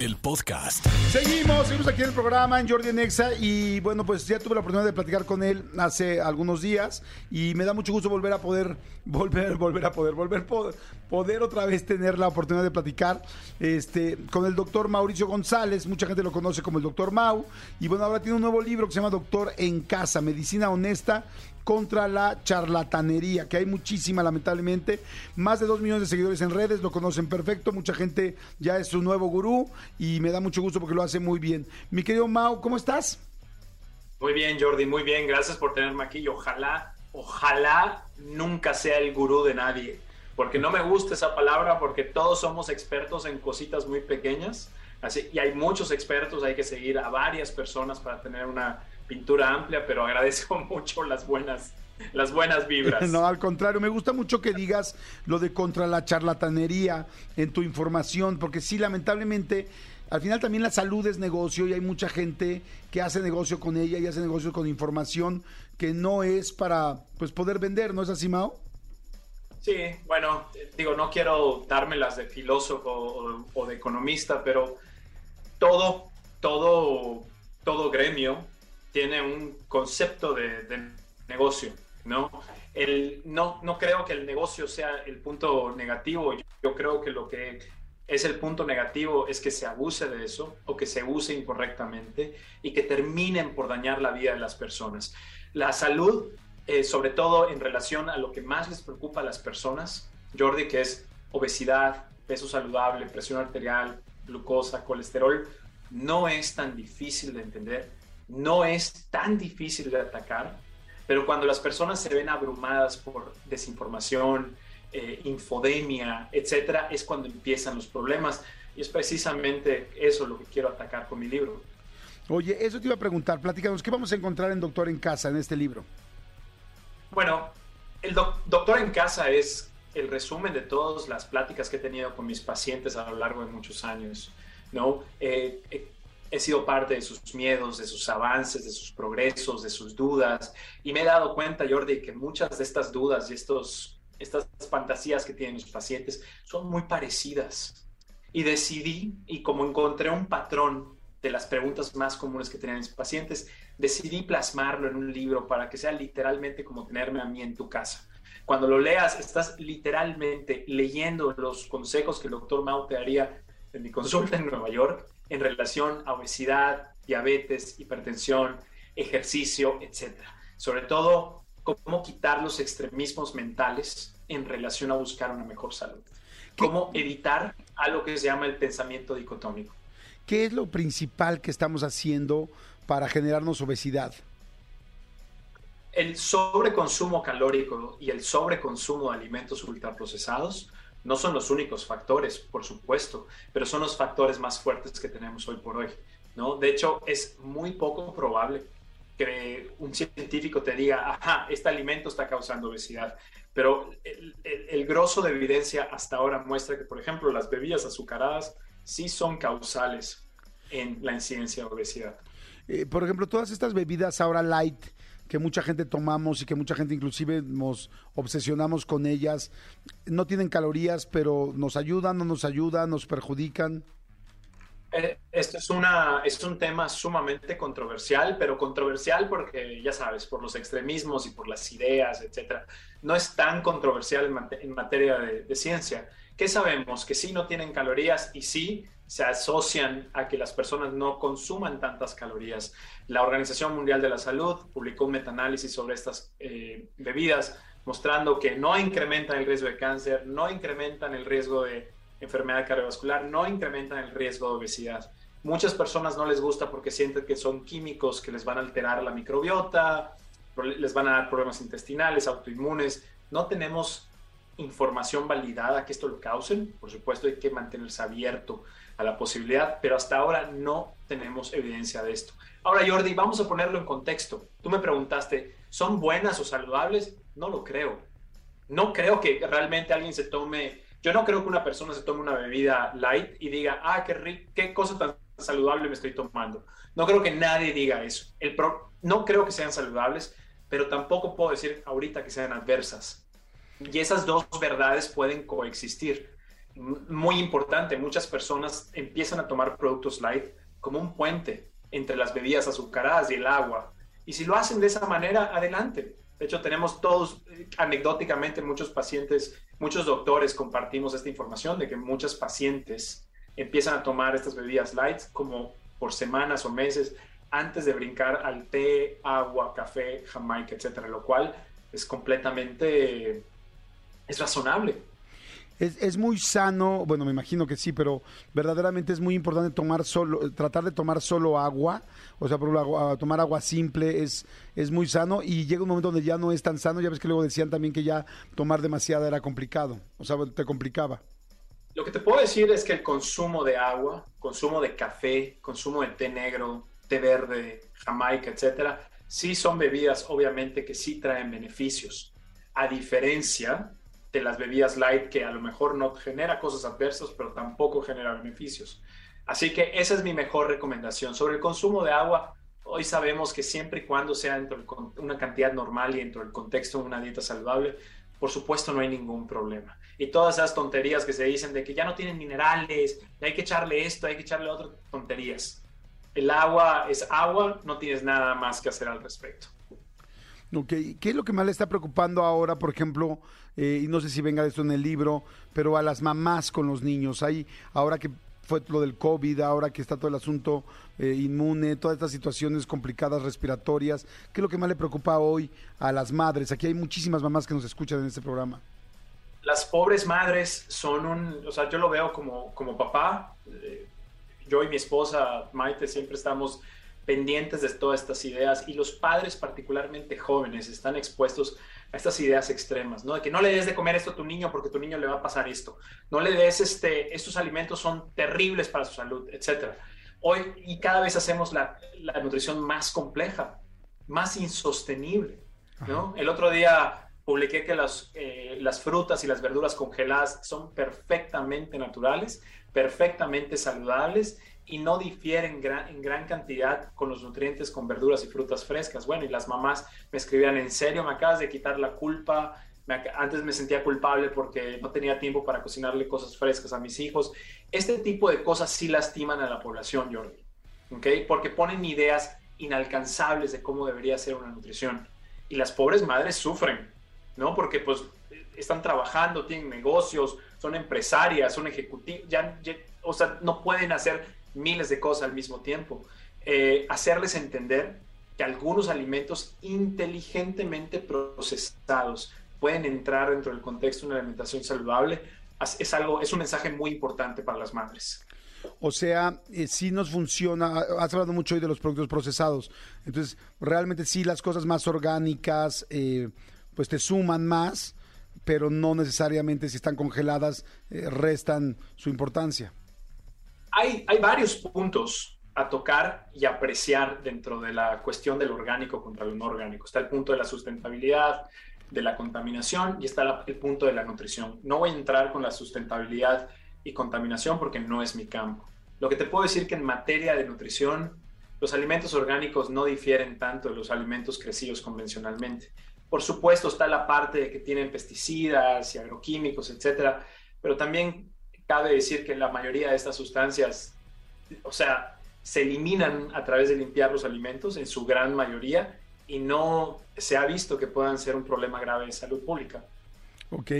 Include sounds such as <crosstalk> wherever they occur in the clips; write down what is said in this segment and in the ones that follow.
el podcast. Seguimos, seguimos aquí en el programa en Jordi Nexa y bueno, pues ya tuve la oportunidad de platicar con él hace algunos días y me da mucho gusto volver a poder, <laughs> volver, volver a poder, volver poder, poder otra vez tener la oportunidad de platicar este, con el doctor Mauricio González, mucha gente lo conoce como el doctor Mau y bueno, ahora tiene un nuevo libro que se llama Doctor en Casa, Medicina Honesta contra la charlatanería, que hay muchísima lamentablemente. Más de dos millones de seguidores en redes, lo conocen perfecto, mucha gente ya es su nuevo gurú y me da mucho gusto porque lo hace muy bien. Mi querido Mau, ¿cómo estás? Muy bien, Jordi, muy bien, gracias por tenerme aquí ojalá, ojalá nunca sea el gurú de nadie, porque no me gusta esa palabra porque todos somos expertos en cositas muy pequeñas. Así, y hay muchos expertos, hay que seguir a varias personas para tener una pintura amplia, pero agradezco <laughs> mucho las buenas, <laughs> las buenas vibras. No, al contrario, me gusta mucho que digas lo de contra la charlatanería en tu información, porque sí, lamentablemente, al final también la salud es negocio y hay mucha gente que hace negocio con ella y hace negocio con información que no es para pues poder vender, ¿no es así, Mao? Sí, bueno, digo, no quiero dármelas de filósofo o, o de economista, pero todo, todo, todo gremio tiene un concepto de, negocio, ¿no? El, no, no creo que el negocio sea el punto negativo, yo, creo que lo que es el punto negativo es que se abuse de eso o que se use incorrectamente y que terminen por dañar la vida de las personas. La salud, eh, sobre todo en relación a lo que más les preocupa a las personas, Jordi, que es obesidad, peso saludable, presión arterial, glucosa, colesterol, no es tan difícil de entender no es tan difícil de atacar, pero cuando las personas se ven abrumadas por desinformación, eh, infodemia, etcétera, es cuando empiezan los problemas. Y es precisamente eso lo que quiero atacar con mi libro. Oye, eso te iba a preguntar, platícanos, ¿qué vamos a encontrar en Doctor en Casa, en este libro? Bueno, el Doctor en Casa es el resumen de todas las pláticas que he tenido con mis pacientes a lo largo de muchos años. ¿no? Eh, eh, he sido parte de sus miedos, de sus avances, de sus progresos, de sus dudas. Y me he dado cuenta, Jordi, que muchas de estas dudas y estos, estas fantasías que tienen los pacientes son muy parecidas. Y decidí, y como encontré un patrón de las preguntas más comunes que tenían mis pacientes, decidí plasmarlo en un libro para que sea literalmente como tenerme a mí en tu casa. Cuando lo leas, estás literalmente leyendo los consejos que el doctor Mau te haría en mi consulta en Nueva York en relación a obesidad, diabetes, hipertensión, ejercicio, etc. Sobre todo, cómo quitar los extremismos mentales en relación a buscar una mejor salud. Cómo evitar algo que se llama el pensamiento dicotómico. ¿Qué es lo principal que estamos haciendo para generarnos obesidad? El sobreconsumo calórico y el sobreconsumo de alimentos ultraprocesados no son los únicos factores, por supuesto, pero son los factores más fuertes que tenemos hoy por hoy. ¿no? De hecho, es muy poco probable que un científico te diga, ajá, este alimento está causando obesidad. Pero el, grosso de evidencia hasta ahora muestra que, por ejemplo, las bebidas azucaradas sí son causales en la incidencia de obesidad. Eh, por ejemplo, todas estas bebidas ahora light, que mucha gente tomamos y que mucha gente inclusive nos obsesionamos con ellas. No tienen calorías, pero nos ayudan, no nos ayudan, nos perjudican. Eh, esto es, una, es un tema sumamente controversial, pero controversial porque, ya sabes, por los extremismos y por las ideas, etc. No es tan controversial en, materia de, de, ciencia. ¿Qué sabemos? Que sí no tienen calorías y sí se asocian a que las personas no consuman tantas calorías. La Organización Mundial de la Salud publicó un metaanálisis sobre estas eh, bebidas mostrando que no incrementan el riesgo de cáncer, no incrementan el riesgo de enfermedad cardiovascular, no incrementan el riesgo de obesidad. Muchas personas no les gusta porque sienten que son químicos que les van a alterar la microbiota, les van a dar problemas intestinales, autoinmunes. No tenemos información validada que esto lo causen. Por supuesto, hay que mantenerse abierto a la posibilidad, pero hasta ahora no tenemos evidencia de esto. Ahora, Jordi, vamos a ponerlo en contexto. Tú me preguntaste, ¿son buenas o saludables? No lo creo. No creo que realmente alguien se tome, yo no creo que una persona se tome una bebida light y diga, ah, qué, rico, qué cosa tan saludable me estoy tomando. No creo que nadie diga eso. El no creo que sean saludables, pero tampoco puedo decir ahorita que sean adversas. Y esas dos verdades pueden coexistir. Muy importante, muchas personas empiezan a tomar productos light como un puente entre las bebidas azucaradas y el agua. Y si lo hacen de esa manera, adelante. De hecho, tenemos todos, eh, anecdóticamente, muchos pacientes, muchos doctores compartimos esta información de que muchos pacientes empiezan a tomar estas bebidas light como por semanas o meses antes de brincar al té, agua, café, jamaica, etcétera, lo cual es completamente, es razonable. Es, muy sano, bueno, me imagino que sí, pero verdaderamente es muy importante tomar solo, tratar de tomar solo agua, o sea, tomar agua simple es, es muy sano y llega un momento donde ya no es tan sano, ya ves que luego decían también que ya tomar demasiada era complicado, o sea, te complicaba. Lo que te puedo decir es que el consumo de agua, consumo de café, consumo de té negro, té verde, jamaica, etcétera, sí son bebidas obviamente que sí traen beneficios. A diferencia de las bebidas light que a lo mejor no genera cosas adversas, pero tampoco genera beneficios. Así que esa es mi mejor recomendación. Sobre el consumo de agua, hoy sabemos que siempre y cuando sea una cantidad normal y dentro del contexto de una dieta saludable, por supuesto no hay ningún problema. Y todas esas tonterías que se dicen de que ya no tienen minerales, hay que echarle esto, hay que echarle otras tonterías. El agua es agua, no tienes nada más que hacer al respecto. Ok, ¿qué es lo que más le está preocupando ahora, por ejemplo, eh, y no sé si venga de esto en el libro, pero a las mamás con los niños? Hay, ahora que fue lo del COVID, ahora que está todo el asunto eh, inmune, todas estas situaciones complicadas respiratorias, ¿qué es lo que más le preocupa hoy a las madres? Aquí hay muchísimas mamás que nos escuchan en este programa. Las pobres madres son un, o sea, yo lo veo como, como papá, eh, yo y mi esposa Maite siempre estamos pendientes de todas estas ideas y los padres particularmente jóvenes están expuestos a estas ideas extremas, ¿no? De que no le des de comer esto a tu niño porque tu niño le va a pasar esto, no le des este, estos alimentos son terribles para su salud, etcétera. Hoy y cada vez hacemos la, la nutrición más compleja, más insostenible, ¿no? El otro día publiqué que las, eh, las frutas y las verduras congeladas son perfectamente naturales, perfectamente saludables y no difieren en gran cantidad con los nutrientes con verduras y frutas frescas. Bueno, y las mamás me escribían, en serio, me acabas de quitar la culpa. antes me sentía culpable porque no tenía tiempo para cocinarle cosas frescas a mis hijos. Este tipo de cosas sí lastiman a la población, Jordi, ¿ok? Porque ponen ideas inalcanzables de cómo debería ser una nutrición. Y las pobres madres sufren, ¿no? Porque pues están trabajando, tienen negocios, son empresarias, son ejecutivas, ya, o sea, no pueden hacer miles de cosas al mismo tiempo. Eh, hacerles entender que algunos alimentos inteligentemente procesados pueden entrar dentro del contexto de una alimentación saludable es algo, es un mensaje muy importante para las madres. O sea, eh, sí nos funciona, has hablado mucho hoy de los productos procesados, entonces realmente sí las cosas más orgánicas eh, pues te suman más, pero no necesariamente si están congeladas restan su importancia hay, hay varios puntos a tocar y apreciar dentro de la cuestión del orgánico contra lo no orgánico. Está el punto de la sustentabilidad, de la contaminación y está el punto de la nutrición. No voy a entrar con la sustentabilidad y contaminación porque no es mi campo. Lo que te puedo decir que en materia de nutrición, los alimentos orgánicos no difieren tanto de los alimentos crecidos convencionalmente. Por supuesto está la parte de que tienen pesticidas y agroquímicos, etcétera, pero también cabe decir que la mayoría de estas sustancias, o sea, se eliminan a través de limpiar los alimentos en su gran mayoría y no se ha visto que puedan ser un problema grave de salud pública. Ok,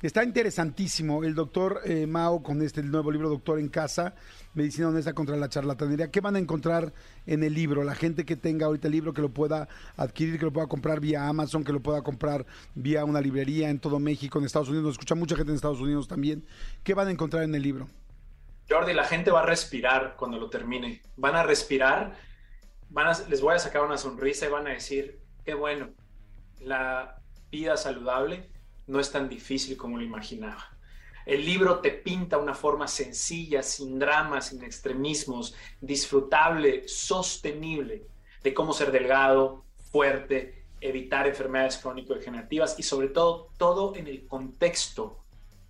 está interesantísimo el doctor eh, Mao con este nuevo libro Doctor en Casa, Medicina Honesta contra la Charlatanería. ¿Qué van a encontrar en el libro? La gente que tenga ahorita el libro, que lo pueda adquirir, que lo pueda comprar vía Amazon, que lo pueda comprar vía una librería en todo México, en Estados Unidos, escucha mucha gente en Estados Unidos también. ¿Qué van a encontrar en el libro? Jordi, la gente va a respirar cuando lo termine. Van a respirar, van les voy a sacar una sonrisa y van a decir, qué bueno, la vida saludable no es tan difícil como lo imaginaba. El libro te pinta una forma sencilla, sin dramas, sin extremismos, disfrutable, sostenible de cómo ser delgado, fuerte, evitar enfermedades crónico-degenerativas y sobre todo todo en el contexto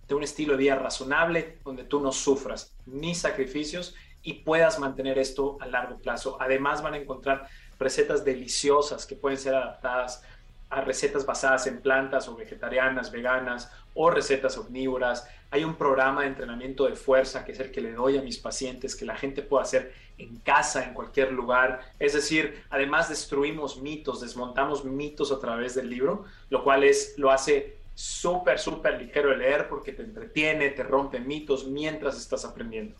de un estilo de vida razonable donde tú no sufras ni sacrificios y puedas mantener esto a largo plazo. Además van a encontrar recetas deliciosas que pueden ser adaptadas a recetas basadas en plantas o vegetarianas, veganas o recetas omnívoras. Hay un programa de entrenamiento de fuerza que es el que le doy a mis pacientes, que la gente puede hacer en casa, en cualquier lugar. Es decir, además destruimos mitos, desmontamos mitos a través del libro, lo cual es, lo hace súper, súper ligero de leer porque te entretiene, te rompe mitos mientras estás aprendiendo.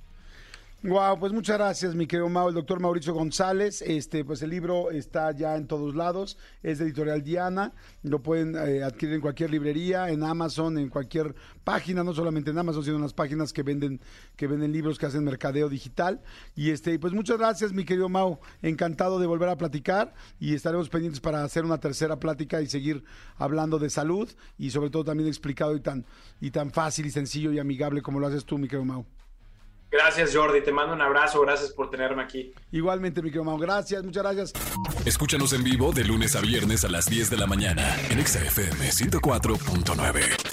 Wow, pues muchas gracias, mi querido Mau, el doctor Mauricio González. Este, pues el libro está ya en todos lados, es de Editorial Diana, lo pueden eh, adquirir en cualquier librería, en Amazon, en cualquier página, no solamente en Amazon, sino en las páginas que venden, que venden libros, que hacen mercadeo digital. Y este, pues muchas gracias, mi querido Mau, encantado de volver a platicar y estaremos pendientes para hacer una tercera plática y seguir hablando de salud y sobre todo también explicado y tan, y tan fácil y sencillo y amigable como lo haces tú, mi querido Mau. Gracias, Jordi. Te mando un abrazo. Gracias por tenerme aquí. Igualmente, mi querido Gracias, muchas gracias. Escúchanos en vivo de lunes a viernes a las 10 de la mañana en XFM 104.9.